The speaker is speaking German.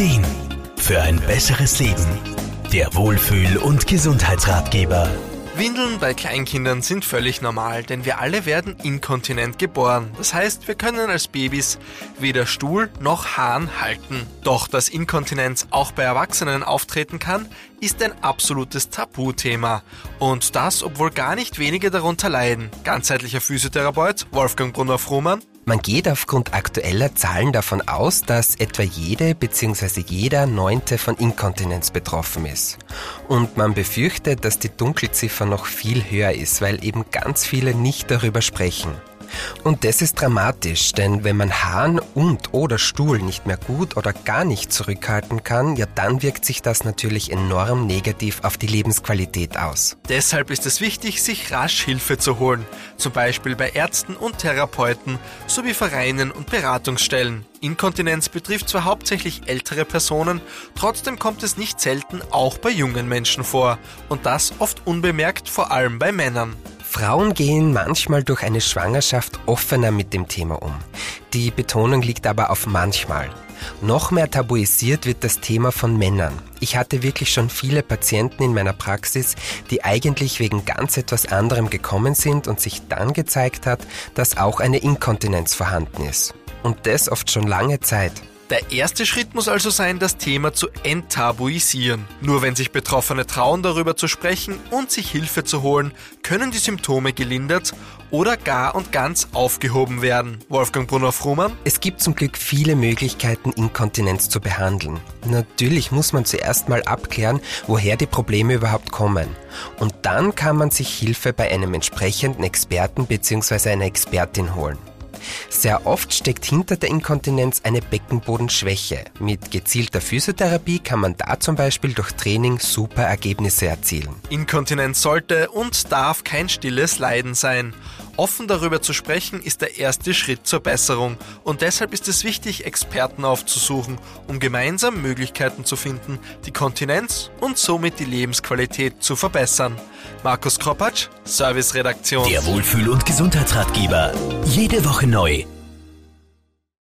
Ideen für ein besseres Leben. Der Wohlfühl- und Gesundheitsratgeber. Windeln bei Kleinkindern sind völlig normal, denn wir alle werden inkontinent geboren. Das heißt, wir können als Babys weder Stuhl noch Hahn halten. Doch dass Inkontinenz auch bei Erwachsenen auftreten kann, ist ein absolutes Tabuthema. Und das, obwohl gar nicht wenige darunter leiden. Ganzheitlicher Physiotherapeut Wolfgang Brunner-Frumann man geht aufgrund aktueller Zahlen davon aus, dass etwa jede bzw. jeder Neunte von Inkontinenz betroffen ist. Und man befürchtet, dass die Dunkelziffer noch viel höher ist, weil eben ganz viele nicht darüber sprechen. Und das ist dramatisch, denn wenn man Hahn und oder Stuhl nicht mehr gut oder gar nicht zurückhalten kann, ja dann wirkt sich das natürlich enorm negativ auf die Lebensqualität aus. Deshalb ist es wichtig, sich rasch Hilfe zu holen, zum Beispiel bei Ärzten und Therapeuten sowie Vereinen und Beratungsstellen. Inkontinenz betrifft zwar hauptsächlich ältere Personen, trotzdem kommt es nicht selten auch bei jungen Menschen vor und das oft unbemerkt, vor allem bei Männern. Frauen gehen manchmal durch eine Schwangerschaft offener mit dem Thema um. Die Betonung liegt aber auf manchmal. Noch mehr tabuisiert wird das Thema von Männern. Ich hatte wirklich schon viele Patienten in meiner Praxis, die eigentlich wegen ganz etwas anderem gekommen sind und sich dann gezeigt hat, dass auch eine Inkontinenz vorhanden ist. Und das oft schon lange Zeit. Der erste Schritt muss also sein, das Thema zu enttabuisieren. Nur wenn sich Betroffene trauen, darüber zu sprechen und sich Hilfe zu holen, können die Symptome gelindert oder gar und ganz aufgehoben werden. Wolfgang Brunner-Frumann? Es gibt zum Glück viele Möglichkeiten, Inkontinenz zu behandeln. Natürlich muss man zuerst mal abklären, woher die Probleme überhaupt kommen. Und dann kann man sich Hilfe bei einem entsprechenden Experten bzw. einer Expertin holen. Sehr oft steckt hinter der Inkontinenz eine Beckenbodenschwäche. Mit gezielter Physiotherapie kann man da zum Beispiel durch Training super Ergebnisse erzielen. Inkontinenz sollte und darf kein stilles Leiden sein. Offen darüber zu sprechen ist der erste Schritt zur Besserung und deshalb ist es wichtig, Experten aufzusuchen, um gemeinsam Möglichkeiten zu finden, die Kontinenz und somit die Lebensqualität zu verbessern. Markus Kropatsch, Serviceredaktion. Der Wohlfühl- und Gesundheitsratgeber. Jede Woche neu.